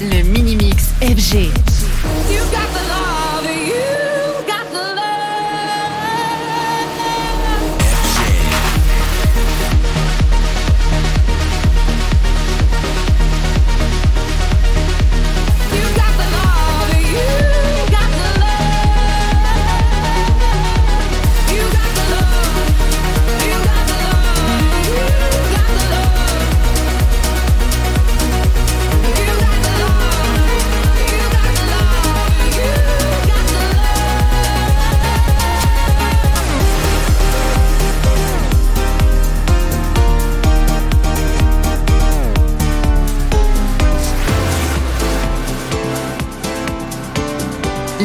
Le Mini-Mix